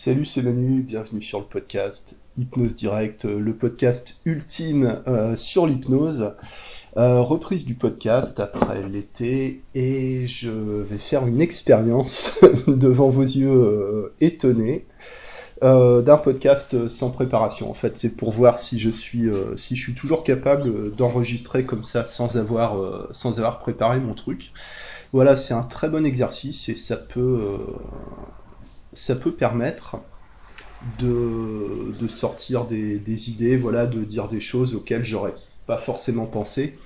Salut, c'est Manu, bienvenue sur le podcast Hypnose Direct, euh, le podcast ultime euh, sur l'hypnose. Euh, reprise du podcast après l'été et je vais faire une expérience devant vos yeux étonnés d'un podcast sans préparation. En fait, c'est pour voir si je suis toujours capable d'enregistrer comme ça sans avoir préparé mon truc. Voilà, c'est un très bon exercice et ça peut ça peut permettre de, de sortir des, des, idées, voilà, de dire des choses auxquelles j'aurais pas forcément pensé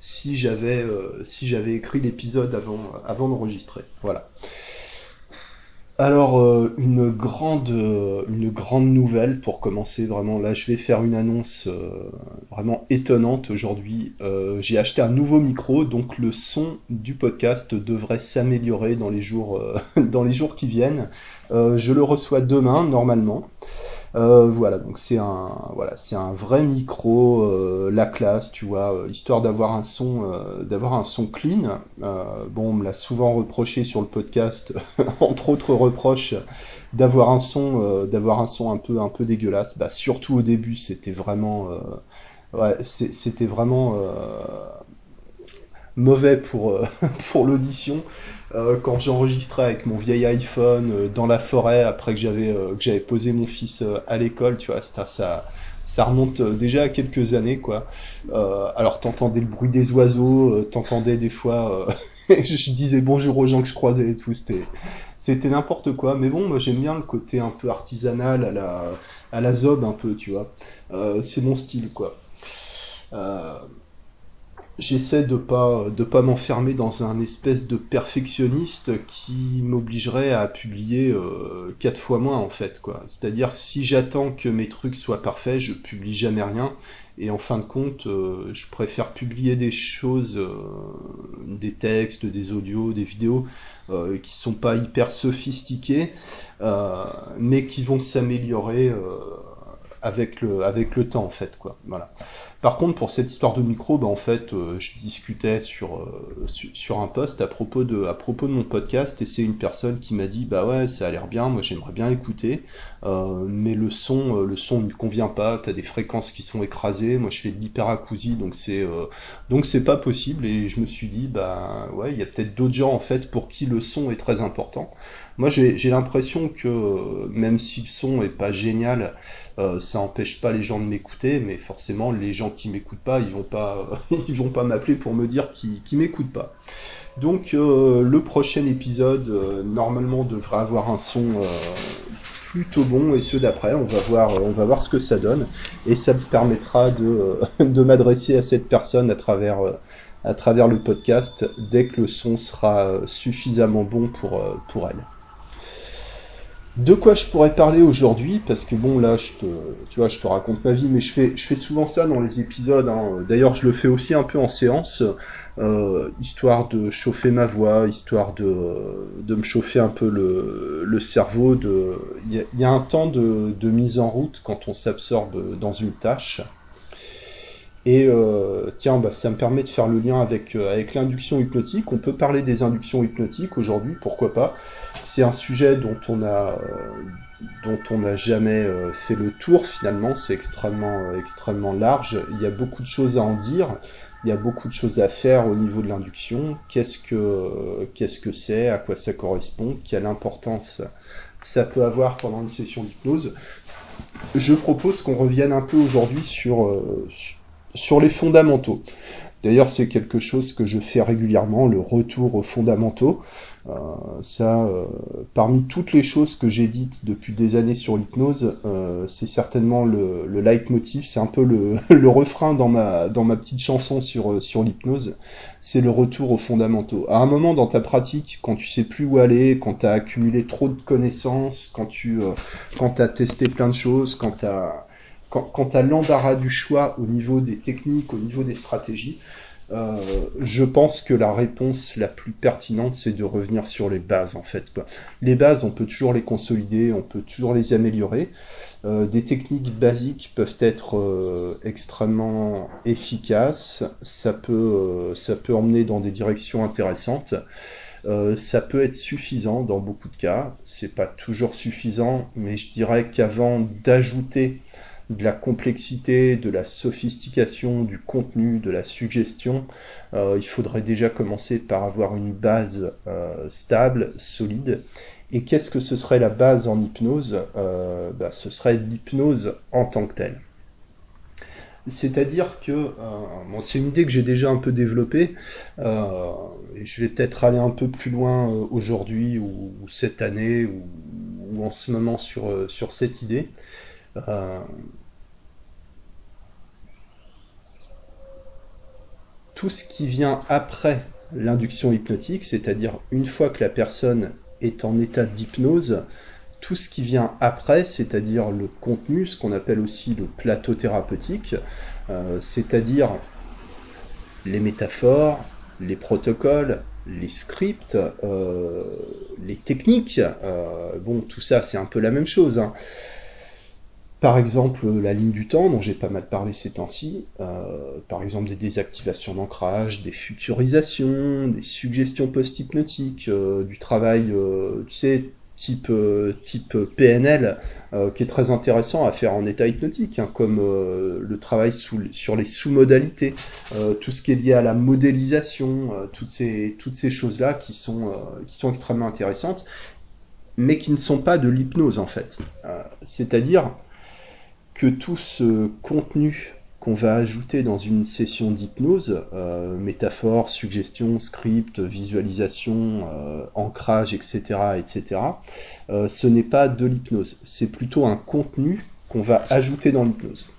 si j'avais euh, si j'avais écrit l'épisode avant avant d'enregistrer. Voilà. Alors euh, une grande une grande nouvelle pour commencer vraiment là je vais faire une annonce euh, vraiment étonnante aujourd'hui. J'ai acheté un nouveau micro donc le son du podcast devrait s'améliorer dans les jours dans les jours qui viennent. Euh, je le reçois demain normalement. Euh, voilà, donc c'est un vrai micro, euh, la classe, tu vois, histoire d'avoir un son, clean. bon, on me l'a souvent reproché sur le podcast, entre autres reproches, d'avoir un son, un peu dégueulasse. Bah surtout au début, c'était vraiment, mauvais pour l'audition. Euh, quand j'enregistrais avec mon vieil iPhone euh, dans la forêt après que j'avais euh, que j'avais posé mon fils à l'école, tu vois, ça, ça ça remonte déjà à quelques années quoi. alors t'entendais le bruit des oiseaux, t'entendais des fois, je disais bonjour aux gens que je croisais et tout, c'était c'était n'importe quoi. Mais bon, moi j'aime bien le côté un peu artisanal à la à la zob un peu, tu vois. c'est mon style quoi j'essaie de pas de pas m'enfermer dans un espèce de perfectionniste qui m'obligerait à publier euh, quatre fois moins en fait quoi. C'est-à-dire si j'attends que mes trucs soient parfaits, je publie jamais rien et en fin de compte, euh, je préfère publier des choses, euh, des textes, des audios, des vidéos qui sont pas hyper sophistiqués, mais qui vont s'améliorer avec le avec le temps en fait quoi. Voilà. Par contre, pour cette histoire de micro, bah, en fait, euh, je discutais sur, euh, sur, un post à propos, de, à propos de mon podcast et c'est une personne qui m'a dit bah ouais, ça a l'air bien, moi j'aimerais bien écouter, euh, mais le son, le son ne convient pas, t'as des fréquences qui sont écrasées, moi je fais de l'hyperacousie donc c'est donc c'est pas possible et je me suis dit bah ouais, il y a peut-être d'autres gens en fait pour qui le son est très important. Moi j'ai l'impression que même si le son est pas génial, euh, ça empêche pas les gens de m'écouter, mais forcément les gens qui m'écoutent pas, ils vont pas, ils vont pas m'appeler pour me dire qu'ils qui m'écoutent pas. Donc euh, le prochain épisode euh, normalement devrait avoir un son plutôt bon et ceux d'après, on va voir, on va voir ce que ça donne et ça me permettra de, de m'adresser à cette personne à travers à travers le podcast dès que le son sera suffisamment bon pour pour elle. De quoi je pourrais parler aujourd'hui Parce que bon, là, je te, tu vois, je te raconte ma vie, mais je fais, je fais souvent ça dans les épisodes. Hein. D'ailleurs, je le fais aussi un peu en séance, euh, histoire de chauffer ma voix, histoire de, de me chauffer un peu le, le cerveau. Il y, a un temps de, de mise en route quand on s'absorbe dans une tâche. Et euh, tiens, bah, ça me permet de faire le lien avec, euh, avec l'induction hypnotique. On peut parler des inductions hypnotiques aujourd'hui, pourquoi pas. C'est un sujet dont on a, euh, dont on n'a jamais fait le tour finalement. C'est extrêmement, extrêmement large. Il y a beaucoup de choses à en dire. Il y a beaucoup de choses à faire au niveau de l'induction. Qu'est-ce que qu'est-ce que c'est? À quoi ça correspond? Quelle importance ça peut avoir pendant une session d'hypnose? Je propose qu'on revienne un peu aujourd'hui sur sur les fondamentaux. D'ailleurs, c'est quelque chose que je fais régulièrement, le retour aux fondamentaux. Euh, ça, euh, parmi toutes les choses que j'ai dites depuis des années sur l'hypnose, euh, c'est certainement le, le leitmotiv, c'est un peu le, le, refrain dans ma, dans ma petite chanson sur, sur l'hypnose, c'est le retour aux fondamentaux. À un moment dans ta pratique, quand tu sais plus où aller, quand tu as accumulé trop de connaissances, quand tu quand as testé plein de choses, quand tu quand, quand as l'embarras du choix au niveau des techniques, au niveau des stratégies, euh, je pense que la réponse la plus pertinente, c'est de revenir sur les bases, en fait. Les bases, on peut toujours les consolider, on peut toujours les améliorer. Euh, des techniques basiques peuvent être euh, extrêmement efficaces, ça peut, ça peut emmener dans des directions intéressantes. Ça peut être suffisant dans beaucoup de cas. C'est pas toujours suffisant, mais je dirais qu'avant d'ajouter de la complexité, de la sophistication, du contenu, de la suggestion, euh, il faudrait déjà commencer par avoir une base euh, stable, solide. Et qu'est-ce que ce serait la base en hypnose? Euh, bah, Ce serait l'hypnose en tant que telle. C'est-à-dire que, bon, c'est une idée que j'ai déjà un peu développée, et je vais peut-être aller un peu plus loin aujourd'hui ou, cette année ou, en ce moment sur, sur cette idée. Tout ce qui vient après l'induction hypnotique, c'est-à-dire une fois que la personne est en état d'hypnose, tout ce qui vient après, c'est-à-dire le contenu, ce qu'on appelle aussi le plateau thérapeutique, euh, c'est-à-dire les métaphores, les protocoles, les scripts, euh, les techniques, euh, bon, tout ça c'est un peu la même chose. Hein. Par exemple, la ligne du temps, dont j'ai pas mal parlé ces temps-ci, euh, par exemple des désactivations d'ancrage, des futurisations, des suggestions post-hypnotiques, euh, du travail, euh, tu sais, type, type PNL, qui est très intéressant à faire en état hypnotique, hein, comme le travail sur les sous-modalités, tout ce qui est lié à la modélisation, toutes ces, toutes ces choses-là qui, sont qui sont extrêmement intéressantes, mais qui ne sont pas de l'hypnose en fait. C'est-à-dire que tout ce contenu qu'on va ajouter dans une session d'hypnose, euh, métaphore, suggestion, script, visualisation, euh, ancrage, etc., etc., euh, ce n'est pas de l'hypnose. C'est plutôt un contenu qu'on va ajouter dans l'hypnose.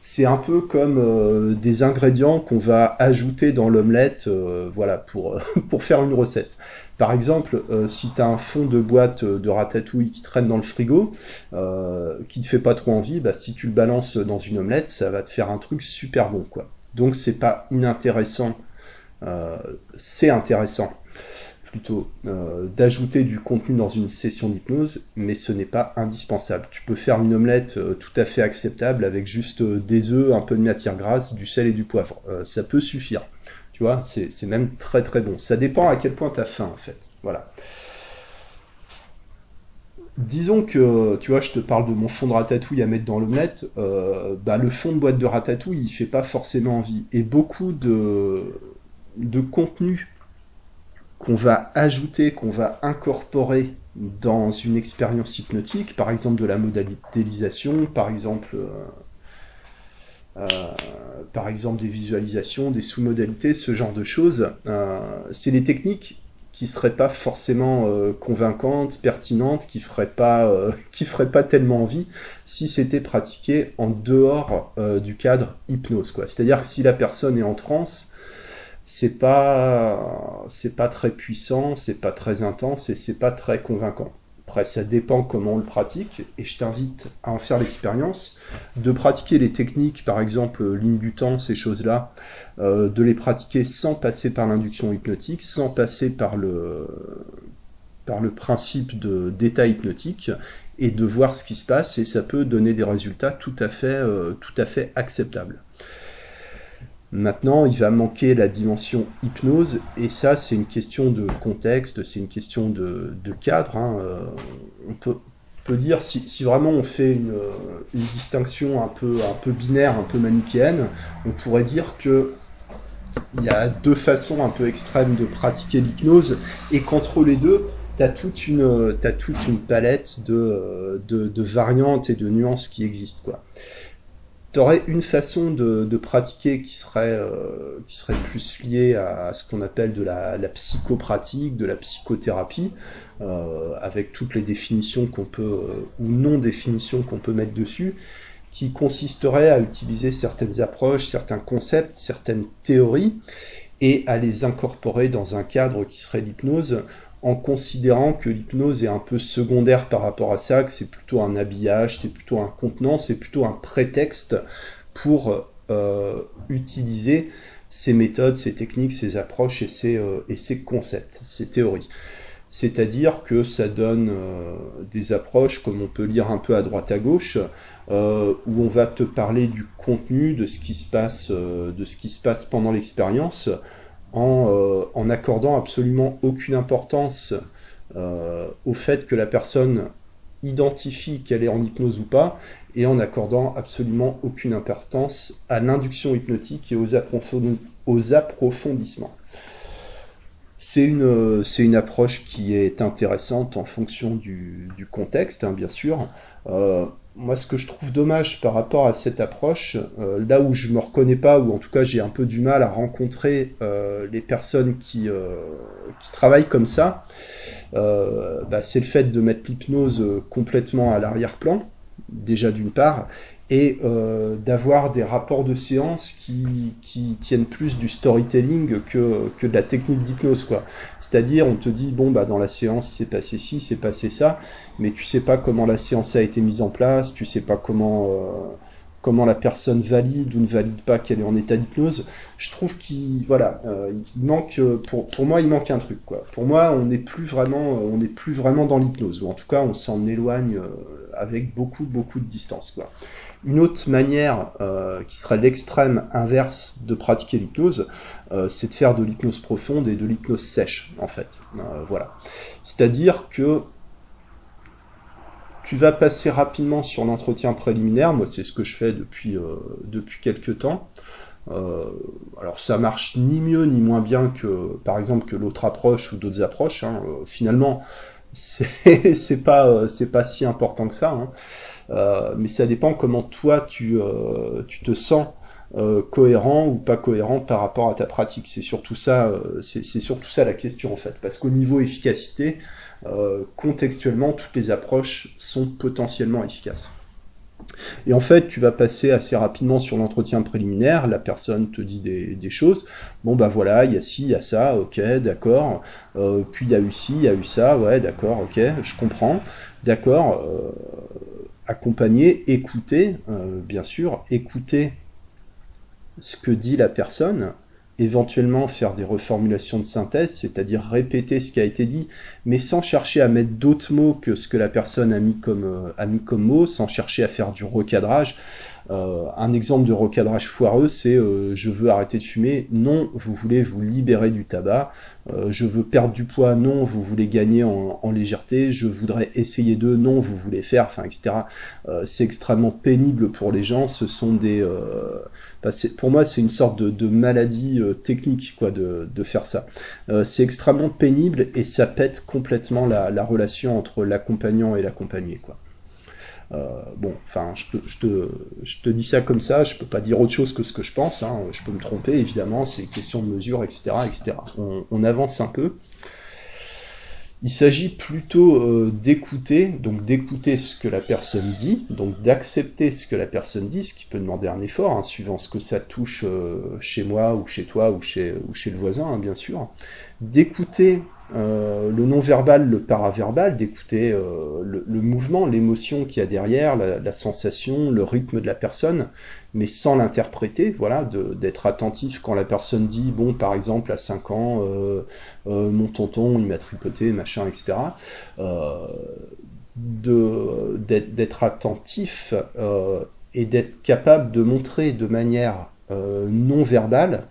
C'est un peu comme des ingrédients qu'on va ajouter dans l'omelette, voilà, pour, pour faire une recette. Par exemple, euh, si tu un fond de boîte de ratatouille qui traîne dans le frigo, euh, qui te fait pas trop envie, bah, si tu le balances dans une omelette, ça va te faire un truc super bon. quoi. Donc c'est pas inintéressant, euh, c'est intéressant plutôt d'ajouter du contenu dans une session d'hypnose, mais ce n'est pas indispensable. Tu peux faire une omelette tout à fait acceptable avec juste des œufs, un peu de matière grasse, du sel et du poivre. ça peut suffire. Tu vois, c'est même très très bon. Ça dépend à quel point tu as faim en fait. Voilà. Disons que, tu vois, je te parle de mon fond de ratatouille à mettre dans l'omelette, euh, bah, le fond de boîte de ratatouille, il fait pas forcément envie. Et beaucoup de, de contenu qu'on va ajouter, qu'on va incorporer dans une expérience hypnotique, par exemple de la modélisation, par exemple euh, euh, par exemple des visualisations, des sous-modalités, ce genre de choses. Euh, c'est des techniques qui seraient pas forcément convaincantes, pertinentes, qui feraient pas, qui feraient pas tellement envie si c'était pratiqué en dehors du cadre hypnose. C'est-à-dire que si la personne est en transe, c'est pas, pas très puissant, c'est pas très intense et c'est pas très convaincant. Après, ça dépend comment on le pratique, et je t'invite à en faire l'expérience, de pratiquer les techniques, par exemple ligne du temps, ces choses-là, euh, de les pratiquer sans passer par l'induction hypnotique, sans passer par le, par le principe d'état hypnotique, et de voir ce qui se passe, et ça peut donner des résultats tout à fait, euh, tout à fait acceptables. Maintenant, il va manquer la dimension hypnose, et ça, c'est une question de contexte, c'est une question de, cadre. Hein. Euh, on peut, dire, si, vraiment on fait une, distinction un peu, un peu binaire, un peu manichéenne, on pourrait dire que il y a deux façons un peu extrêmes de pratiquer l'hypnose, et qu'entre les deux, tu as toute une, toute une palette de, de, variantes et de nuances qui existent. Quoi tu aurais une façon de, pratiquer qui serait, euh, qui serait plus liée à, ce qu'on appelle de la, psychopratique, de la psychothérapie, euh, avec toutes les définitions qu'on peut, euh, ou non-définitions qu'on peut mettre dessus, qui consisterait à utiliser certaines approches, certains concepts, certaines théories, et à les incorporer dans un cadre qui serait l'hypnose, en considérant que l'hypnose est un peu secondaire par rapport à ça, que c'est plutôt un habillage, c'est plutôt un contenant, c'est plutôt un prétexte pour euh, utiliser ces méthodes, ces techniques, ces approches et ces, euh, et ces concepts, ces théories. C'est-à-dire que ça donne euh, des approches, comme on peut lire un peu à droite à gauche, où on va te parler du contenu, de ce qui se passe, de ce qui se passe pendant l'expérience, en, en accordant absolument aucune importance au fait que la personne identifie qu'elle est en hypnose ou pas, et en accordant absolument aucune importance à l'induction hypnotique et aux, approfondissements. C'est une, une, approche qui est intéressante en fonction du, contexte, hein, bien sûr. Euh, moi, ce que je trouve dommage par rapport à cette approche, euh, là où je me reconnais pas, ou en tout cas j'ai un peu du mal à rencontrer euh, les personnes qui, qui travaillent comme ça, bah, c'est le fait de mettre l'hypnose complètement à l'arrière-plan déjà d'une part, et euh, d'avoir des rapports de séance qui, qui, tiennent plus du storytelling que, que de la technique d'hypnose quoi. C'est-à-dire on te dit bon bah dans la séance il s'est passé ci, c'est passé ça, mais tu sais pas comment la séance a été mise en place, tu sais pas comment euh, comment la personne valide ou ne valide pas qu'elle est en état d'hypnose. Je trouve qu'il voilà, euh, il manque pour, pour moi il manque un truc quoi. Pour moi on n'est plus vraiment on n'est plus vraiment dans l'hypnose ou en tout cas on s'en éloigne euh, avec beaucoup beaucoup de distance quoi. Une autre manière qui serait l'extrême inverse de pratiquer l'hypnose, c'est de faire de l'hypnose profonde et de l'hypnose sèche en fait. voilà. C'est-à-dire que tu vas passer rapidement sur l'entretien préliminaire. Moi, c'est ce que je fais depuis, euh, depuis quelques temps. Euh, alors ça marche ni mieux ni moins bien que par exemple que l'autre approche ou d'autres approches. Hein. Euh, finalement, c'est pas c'est pas si important que ça. Hein. Mais ça dépend comment toi tu tu te sens cohérent ou pas cohérent par rapport à ta pratique. C'est surtout ça c'est surtout ça la question en fait. Parce qu'au niveau efficacité, euh, contextuellement, toutes les approches sont potentiellement efficaces. Et en fait, tu vas passer assez rapidement sur l'entretien préliminaire, la personne te dit des, choses, bon bah voilà, il y a ci, il y a ça, ok, d'accord, euh, puis il y a eu ci, il y a eu ça, ouais, d'accord, ok, je comprends, d'accord, euh, accompagner, écouter, bien sûr, écouter ce que dit la personne, éventuellement faire des reformulations de synthèse, c'est-à-dire répéter ce qui a été dit, mais sans chercher à mettre d'autres mots que ce que la personne a mis comme, euh, a mis comme mots, sans chercher à faire du recadrage. Euh, un exemple de recadrage foireux, c'est euh, je veux arrêter de fumer, non, vous voulez vous libérer du tabac, je veux perdre du poids, non, vous voulez gagner en, légèreté, je voudrais essayer de, non, vous voulez faire, enfin, etc. c'est extrêmement pénible pour les gens, ce sont des pour moi, c'est une sorte de, maladie euh, technique quoi, de, faire ça. Euh, c'est extrêmement pénible et ça pète complètement la, relation entre l'accompagnant et l'accompagné. quoi. Euh, bon, enfin, je, te, dis ça comme ça, je peux pas dire autre chose que ce que je pense, hein. je peux me tromper, évidemment, c'est question de mesure, etc. etc. on avance un peu. Il s'agit plutôt euh, d'écouter, donc d'écouter ce que la personne dit, donc d'accepter ce que la personne dit, ce qui peut demander un effort, hein, suivant ce que ça touche euh, chez moi ou chez toi ou chez, ou chez le voisin, hein, bien sûr. D'écouter euh, le non-verbal, le paraverbal, d'écouter le, mouvement, l'émotion qu'il y a derrière, la, sensation, le rythme de la personne, mais sans l'interpréter, voilà, d'être attentif quand la personne dit, bon, par exemple, à 5 ans, euh, euh, mon tonton, il m'a tripoté, machin, etc. Euh, d'être attentif euh, et d'être capable de montrer de manière non verbale,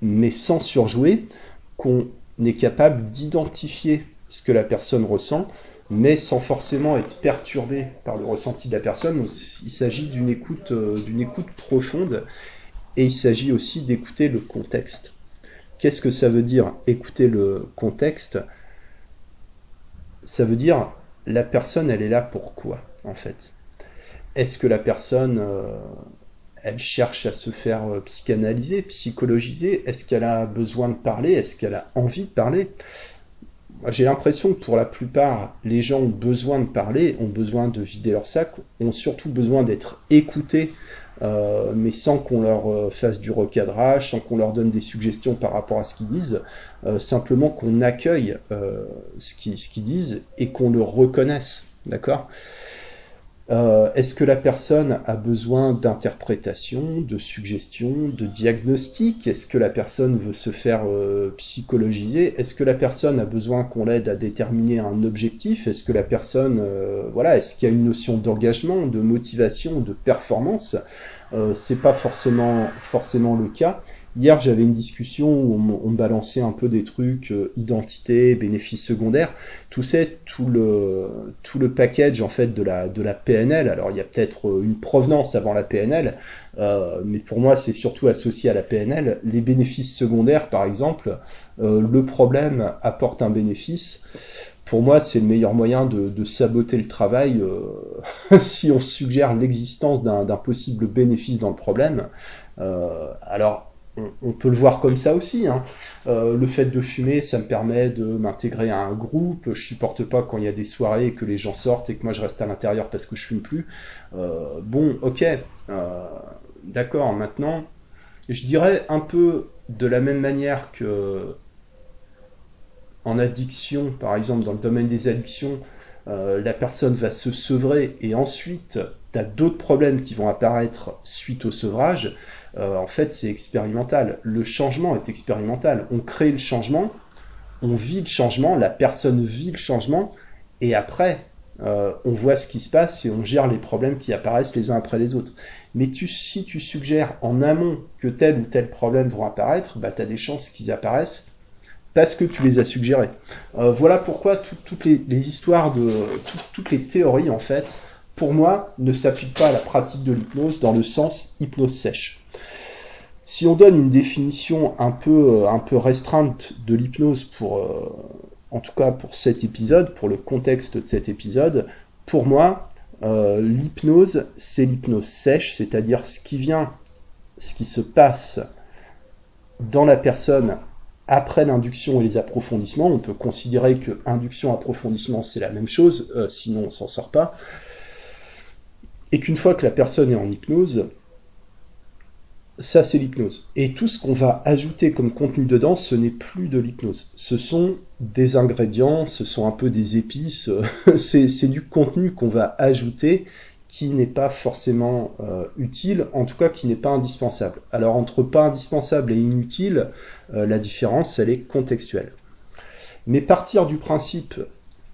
mais sans surjouer, qu'on est capable d'identifier ce que la personne ressent, mais sans forcément être perturbé par le ressenti de la personne. il s'agit d'une écoute, euh, profonde, et il s'agit aussi d'écouter le contexte. Qu'est-ce que ça veut dire écouter le contexte? Ça veut dire la personne, elle est là pour quoi, en fait? Est-ce que la personne, euh, elle cherche à se faire euh, psychanalyser, psychologiser. Est-ce qu'elle a besoin de parler? Est-ce qu'elle a envie de parler? J'ai l'impression que pour la plupart, les gens ont besoin de parler, ont besoin de vider leur sac, ont surtout besoin d'être écoutés, euh, mais sans qu'on leur euh, fasse du recadrage, sans qu'on leur donne des suggestions par rapport à ce qu'ils disent, simplement qu'on accueille ce qu'ils disent et qu'on le reconnaisse, d'accord? Euh, est-ce que la personne a besoin d'interprétation, de suggestion, de diagnostic? Est-ce que la personne veut se faire euh, psychologiser? Est-ce que la personne a besoin qu'on l'aide à déterminer un objectif? Est-ce que la personne, euh, voilà, est-ce qu'il y a une notion d'engagement, de motivation, de performance? C'est pas forcément forcément le cas. Hier, j'avais une discussion où on, balançait un peu des trucs, euh, identité, bénéfices secondaires. Tout c'est tout le, tout le package en fait de la, de la PNL. Alors, il y a peut-être euh, une provenance avant la PNL, euh, mais pour moi, c'est surtout associé à la PNL. Les bénéfices secondaires, par exemple, le problème apporte un bénéfice. Pour moi, c'est le meilleur moyen de, de saboter le travail si on suggère l'existence d'un possible bénéfice dans le problème. alors, on, peut le voir comme ça aussi. Hein. Euh, le fait de fumer, ça me permet de m'intégrer à un groupe. Je supporte pas quand il y a des soirées et que les gens sortent et que moi je reste à l'intérieur parce que je fume plus. Euh, bon, ok, euh, d'accord. Maintenant, je dirais un peu de la même manière que en addiction, par exemple, dans le domaine des addictions, la personne va se sevrer et ensuite, tu as d'autres problèmes qui vont apparaître suite au sevrage. Euh, en fait, c'est expérimental. Le changement est expérimental. On crée le changement, on vit le changement, la personne vit le changement, et après, euh, on voit ce qui se passe et on gère les problèmes qui apparaissent les uns après les autres. Mais si tu suggères en amont que tel ou tel problème vont apparaître, bah, tu as des chances qu'ils apparaissent parce que tu les as suggérés. Euh, voilà pourquoi toutes les, histoires de toutes les théories en fait, pour moi, ne s'appliquent pas à la pratique de l'hypnose dans le sens hypnose sèche. Si on donne une définition un peu, euh, un peu restreinte de l'hypnose pour, euh, en tout cas pour cet épisode, pour le contexte de cet épisode, pour moi, euh, l'hypnose, c'est l'hypnose sèche, c'est-à-dire ce qui vient, ce qui se passe dans la personne après l'induction et les approfondissements. On peut considérer que induction, approfondissement, c'est la même chose, sinon on s'en sort pas. Et qu'une fois que la personne est en hypnose, ça c'est l'hypnose. Et tout ce qu'on va ajouter comme contenu dedans, ce n'est plus de l'hypnose. Ce sont des ingrédients, ce sont un peu des épices, c'est du contenu qu'on va ajouter qui n'est pas forcément euh, utile, en tout cas qui n'est pas indispensable. Alors entre pas indispensable et inutile, euh, la différence, elle est contextuelle. Mais partir du principe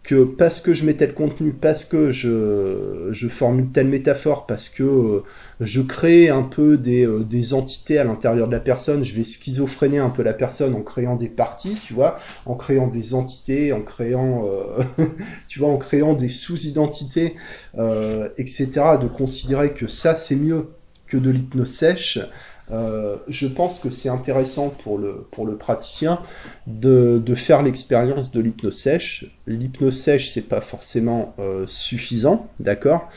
que parce que je mets tel contenu, parce que je, je formule telle métaphore, parce que euh, je crée un peu des, euh, des entités à l'intérieur de la personne, je vais schizophréner un peu la personne en créant des parties, tu vois, en créant des entités, en créant, euh, tu vois, en créant des sous-identités, etc., de considérer que ça c'est mieux que de l'hypnose sèche, euh, je pense que c'est intéressant pour le, pour le praticien de, de faire l'expérience de l'hypnose sèche. L'hypnose sèche, c'est pas forcément euh, suffisant, d'accord?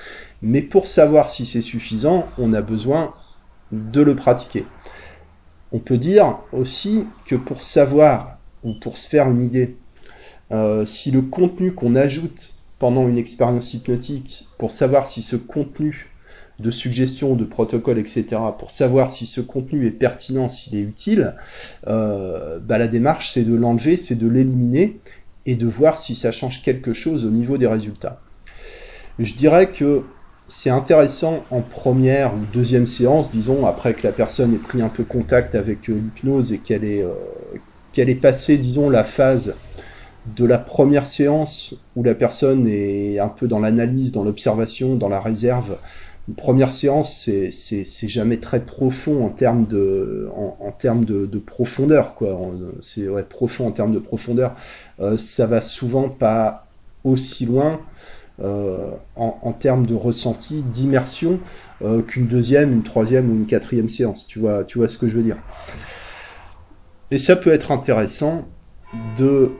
Mais pour savoir si c'est suffisant, on a besoin de le pratiquer. On peut dire aussi que pour savoir ou pour se faire une idée, euh, si le contenu qu'on ajoute pendant une expérience hypnotique, pour savoir si ce contenu de suggestions, de protocoles, etc., pour savoir si ce contenu est pertinent, s'il est utile, euh, bah, la démarche, c'est de l'enlever, c'est de l'éliminer, et de voir si ça change quelque chose au niveau des résultats. Je dirais que c'est intéressant en première ou deuxième séance, disons, après que la personne ait pris un peu contact avec euh, l'hypnose et qu'elle ait, euh, qu'elle ait passé, disons, la phase de la première séance où la personne est un peu dans l'analyse, dans l'observation, dans la réserve, une première séance, c'est jamais très profond en termes de, profondeur. C'est ouais, profond en termes de profondeur. Euh, ça va souvent pas aussi loin euh, en, termes de ressenti, d'immersion euh, qu'une deuxième, une troisième ou une quatrième séance. Tu vois, tu vois ce que je veux dire. Et ça peut être intéressant de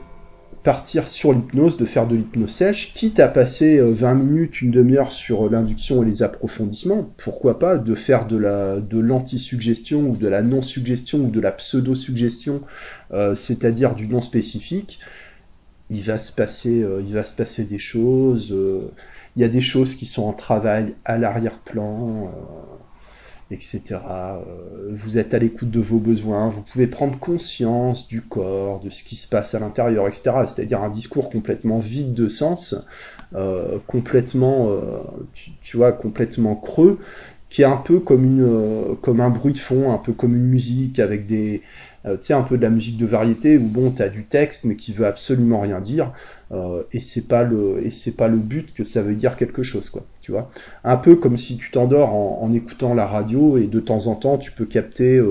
partir sur l'hypnose, de faire de l'hypnose sèche, quitte à passer 20 euh, minutes, une demi-heure sur l'induction et les approfondissements, pourquoi pas de faire de la de l'anti-suggestion ou de la non-suggestion ou de la pseudo-suggestion, euh, c'est-à-dire du non spécifique. Il va se passer, euh, il va se passer des choses. il y a des choses qui sont en travail à l'arrière-plan etc. Euh, vous êtes à l'écoute de vos besoins, vous pouvez prendre conscience du corps, de ce qui se passe à l'intérieur, etc. C'est-à-dire un discours complètement vide de sens, euh, complètement, euh, tu, vois, complètement creux, qui est un peu comme un bruit de fond, un peu comme une musique avec des, tu sais, un peu de la musique de variété où bon, tu as du texte mais qui veut absolument rien dire. et c'est pas le et c'est pas le but que ça veut dire quelque chose quoi un peu comme si tu t'endors en, écoutant la radio et de temps en temps tu peux capter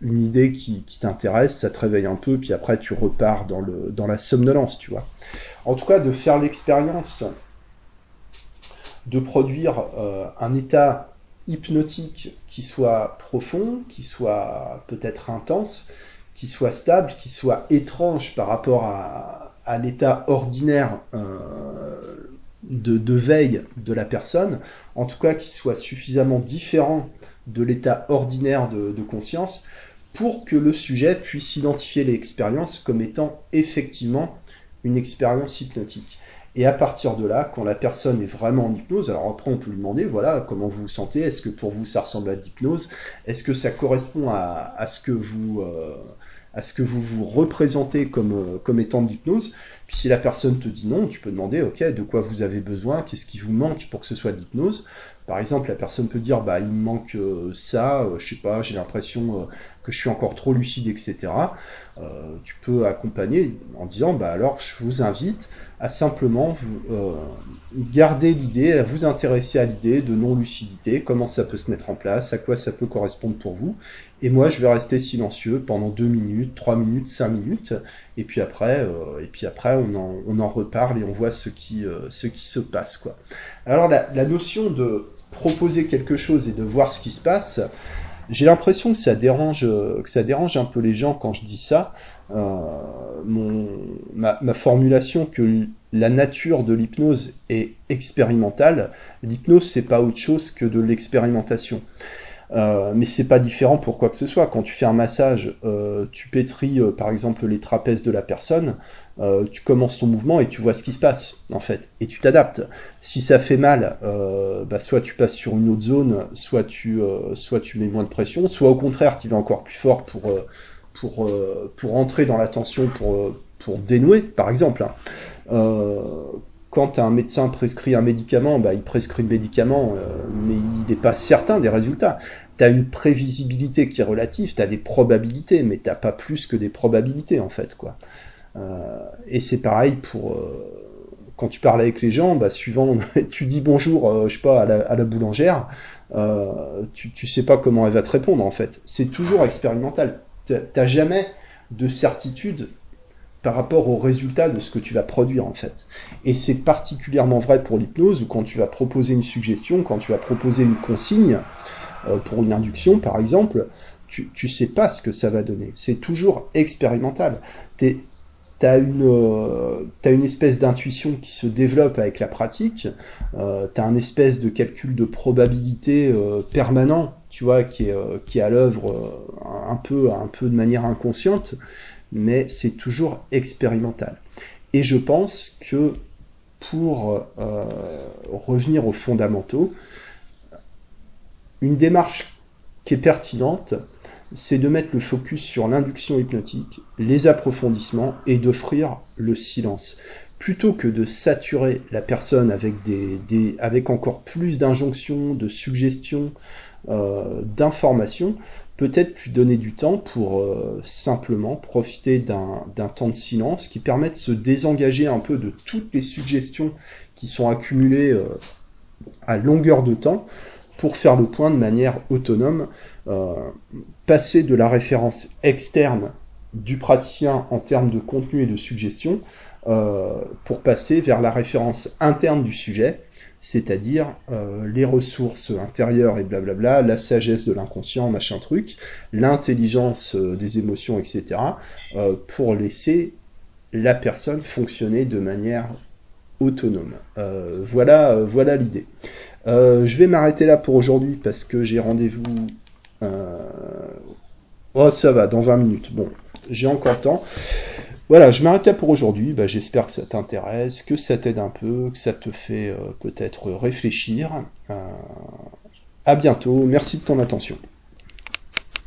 une idée qui, t'intéresse ça te réveille un peu puis après tu repars dans la somnolence tu vois. En tout cas de faire l'expérience de produire euh, un état hypnotique qui soit profond, qui soit peut-être intense, qui soit stable, qui soit étrange par rapport à, l'état ordinaire euh, de, veille de la personne, en tout cas qui soit suffisamment différent de l'état ordinaire de, conscience pour que le sujet puisse identifier l'expérience comme étant effectivement une expérience hypnotique. Et à partir de là, quand la personne est vraiment en hypnose, alors après on peut lui demander, voilà, comment vous vous sentez Est-ce que pour vous ça ressemble à de l'hypnose? Est-ce que ça correspond à, à ce que vous euh, à ce que vous vous représentez comme euh, comme étant de l'hypnose Puis si la personne te dit non, tu peux demander, ok, de quoi vous avez besoin Qu'est-ce qui vous manque pour que ce soit de l'hypnose par exemple, la personne peut dire, bah, il me manque euh, ça, je sais pas, j'ai l'impression que je suis encore trop lucide, etc. tu peux accompagner en disant, bah alors, je vous invite à simplement euh, garder l'idée, à vous intéresser à l'idée de non-lucidité, comment ça peut se mettre en place, à quoi ça peut correspondre pour vous. Et moi, je vais rester silencieux pendant deux minutes, trois minutes, cinq minutes, et puis après, euh, et puis après on, en, on en reparle et on voit ce qui, euh, ce qui se passe. Quoi. Alors la, notion de proposer quelque chose et de voir ce qui se passe, j'ai l'impression que ça dérange, que ça dérange un peu les gens quand je dis ça, euh, mon, ma, formulation que la nature de l'hypnose est expérimentale. L'hypnose, c'est pas autre chose que de l'expérimentation. Euh, mais c'est pas différent pour quoi que ce soit. Quand tu fais un massage, euh, tu pétris euh, par exemple les trapèzes de la personne, tu commences ton mouvement et tu vois ce qui se passe en fait, et tu t'adaptes. Si ça fait mal, bah, soit tu passes sur une autre zone, soit tu, soit tu mets moins de pression, soit au contraire tu vas encore plus fort pour pour, pour entrer dans la tension, pour, pour dénouer, par exemple. Hein. Quand un médecin prescrit un médicament, bah, il prescrit le médicament, mais il n'est pas certain des résultats. Tu as une prévisibilité qui est relative, tu as des probabilités, mais tu pas plus que des probabilités, en fait. quoi. et c'est pareil pour... quand tu parles avec les gens, bah, suivant, tu dis bonjour, je sais pas, à la, à la boulangère, tu, tu sais pas comment elle va te répondre, en fait. C'est toujours expérimental t'as jamais de certitude par rapport au résultat de ce que tu vas produire en fait. Et c'est particulièrement vrai pour l'hypnose où quand tu vas proposer une suggestion, quand tu vas proposer une consigne euh, pour une induction par exemple, tu, tu sais pas ce que ça va donner. C'est toujours expérimental. Tu as une, euh, une espèce d'intuition qui se développe avec la pratique, euh, tu as un espèce de calcul de probabilité euh, permanent, tu vois, qui est, qui est à l'œuvre un, peu, un peu de manière inconsciente, mais c'est toujours expérimental. Et je pense que pour revenir aux fondamentaux, une démarche qui est pertinente, c'est de mettre le focus sur l'induction hypnotique, les approfondissements et d'offrir le silence. Plutôt que de saturer la personne avec, encore plus d'injonctions, de suggestions, euh, d'informations, peut-être lui donner du temps pour euh, simplement profiter d'un temps de silence qui permet de se désengager un peu de toutes les suggestions qui sont accumulées euh, à longueur de temps pour faire le point de manière autonome, euh, passer de la référence externe du praticien en termes de contenu et de suggestion euh, pour passer vers la référence interne du sujet, c'est-à-dire euh, les ressources intérieures et blablabla, la sagesse de l'inconscient, machin truc, l'intelligence des émotions, etc., pour laisser la personne fonctionner de manière autonome. voilà voilà l'idée. Euh, je vais m'arrêter là pour aujourd'hui parce que j'ai rendez-vous. Euh, oh, ça va, dans 20 minutes. Bon, j'ai encore temps. Voilà, je m'arrête là pour aujourd'hui. Bah, J'espère que ça t'intéresse, que ça t'aide un peu, que ça te fait euh, peut-être réfléchir. à bientôt. Merci de ton attention.